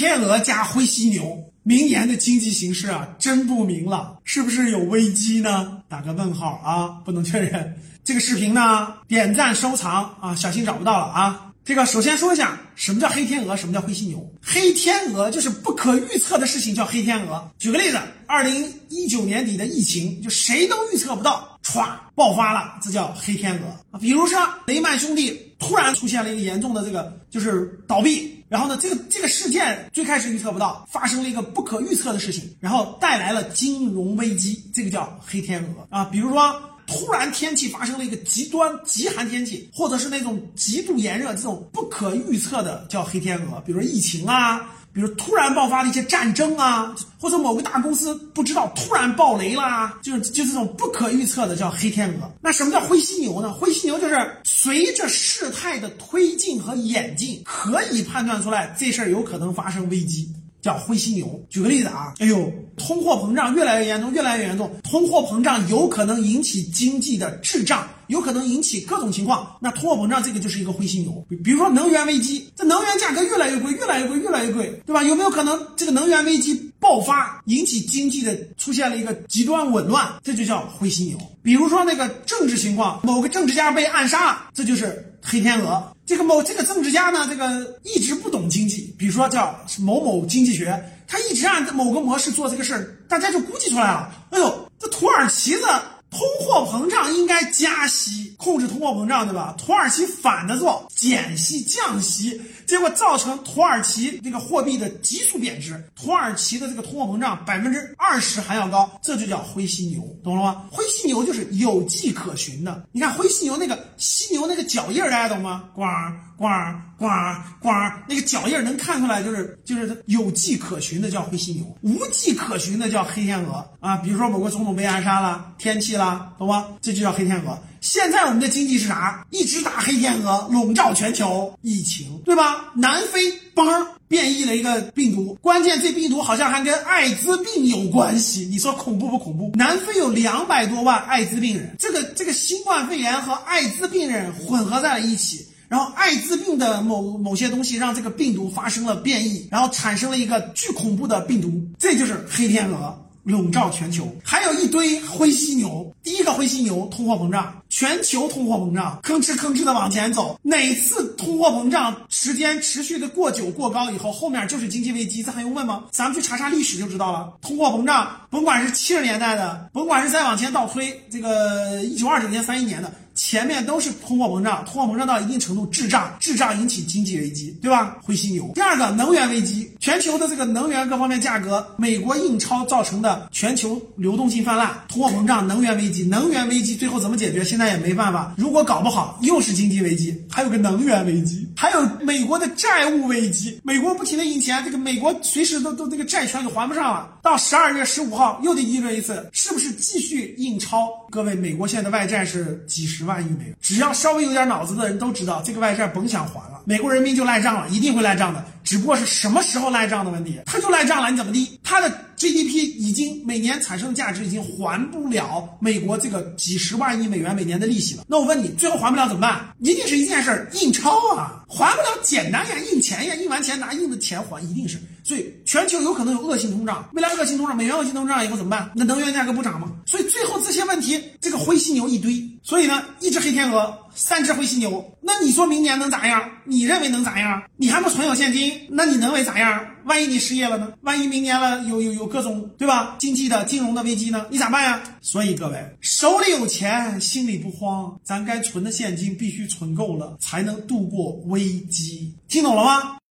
天鹅加灰犀牛，明年的经济形势啊，真不明朗，是不是有危机呢？打个问号啊，不能确认。这个视频呢，点赞收藏啊，小心找不到了啊。这个首先说一下，什么叫黑天鹅，什么叫灰犀牛？黑天鹅就是不可预测的事情叫黑天鹅。举个例子，二零一九年底的疫情，就谁都预测不到，歘爆发了，这叫黑天鹅。比如说雷曼兄弟突然出现了一个严重的这个就是倒闭，然后呢，这个这个事件最开始预测不到，发生了一个不可预测的事情，然后带来了金融危机，这个叫黑天鹅啊。比如说。突然天气发生了一个极端极寒天气，或者是那种极度炎热，这种不可预测的叫黑天鹅。比如说疫情啊，比如突然爆发的一些战争啊，或者某个大公司不知道突然爆雷啦，就是就这种不可预测的叫黑天鹅。那什么叫灰犀牛呢？灰犀牛就是随着事态的推进和演进，可以判断出来这事儿有可能发生危机。叫灰犀牛。举个例子啊，哎呦，通货膨胀越来越严重，越来越严重。通货膨胀有可能引起经济的滞胀，有可能引起各种情况。那通货膨胀这个就是一个灰犀牛。比比如说能源危机，这能源价格越来越贵，越来越贵，越来越贵，对吧？有没有可能这个能源危机爆发，引起经济的出现了一个极端紊乱？这就叫灰犀牛。比如说那个政治情况，某个政治家被暗杀了，这就是黑天鹅。这个某这个政治家呢，这个一直不懂经济，比如说叫某某经济学，他一直按某个模式做这个事儿，大家就估计出来了。哎呦，这土耳其的通货膨胀应该加息，控制通货膨胀，对吧？土耳其反着做，减息降息，结果造成土耳其这个货币的急速贬值，土耳其的这个通货膨胀百分之二十还要高，这就叫灰犀牛，懂了吗？灰犀牛就是有迹可循的。你看灰犀牛那个犀牛那个脚印儿，大家懂吗？呱呱呱呱，那个脚印能看出来，就是就是有迹可循的叫灰犀牛，无迹可循的叫黑天鹅啊。比如说某个总统被暗杀了，天气啦，懂吗？这就叫黑天鹅。现在我们的经济是啥？一直打黑天鹅，笼罩全球，疫情，对吧？南非嘣变异了一个病毒，关键这病毒好像还跟艾滋病有关系，你说恐怖不恐怖？南非有两百多万艾滋病人，这个这个新冠肺炎和艾滋病人混合在了一起，然后艾滋病的某某些东西让这个病毒发生了变异，然后产生了一个巨恐怖的病毒，这就是黑天鹅。笼罩全球，还有一堆灰犀牛。第一个灰犀牛，通货膨胀，全球通货膨胀，吭哧吭哧的往前走。哪次通货膨胀时间持续的过久过高以后，后面就是经济危机，这还用问吗？咱们去查查历史就知道了。通货膨胀，甭管是七十年代的，甭管是再往前倒推，这个一九二九年、三一年的。前面都是通货膨胀，通货膨胀到一定程度滞胀，滞胀引起经济危机，对吧？灰犀牛。第二个，能源危机，全球的这个能源各方面价格，美国印钞造成的全球流动性泛滥，通货膨胀，能源危机，能源危机最后怎么解决？现在也没办法。如果搞不好，又是经济危机，还有个能源危机，还有美国的债务危机，美国不停的印钱，这个美国随时都都这个债权都还不上了。到十二月十五号又得议论一次，是是继续印钞？各位，美国现在的外债是几十万。亿美元，只要稍微有点脑子的人都知道，这个外债甭想还了，美国人民就赖账了，一定会赖账的，只不过是什么时候赖账的问题。他就赖账了，你怎么地？他的 GDP 已经每年产生的价值已经还不了美国这个几十万亿美元每年的利息了。那我问你，最后还不了怎么办？一定是一件事儿，印钞啊，还不了简单呀，印钱呀，印完钱拿印的钱还，一定是。所以全球有可能有恶性通胀，未来恶性通胀，美元恶性通胀以后怎么办？那能源价格不涨吗？所以最后这些问题，这个灰犀牛一堆。所以呢，一只黑天鹅，三只灰犀牛，那你说明年能咋样？你认为能咋样？你还不存有现金，那你能为咋样？万一你失业了呢？万一明年了有有有各种对吧？经济的金融的危机呢？你咋办呀？所以各位手里有钱，心里不慌，咱该存的现金必须存够了，才能度过危机。听懂了吗？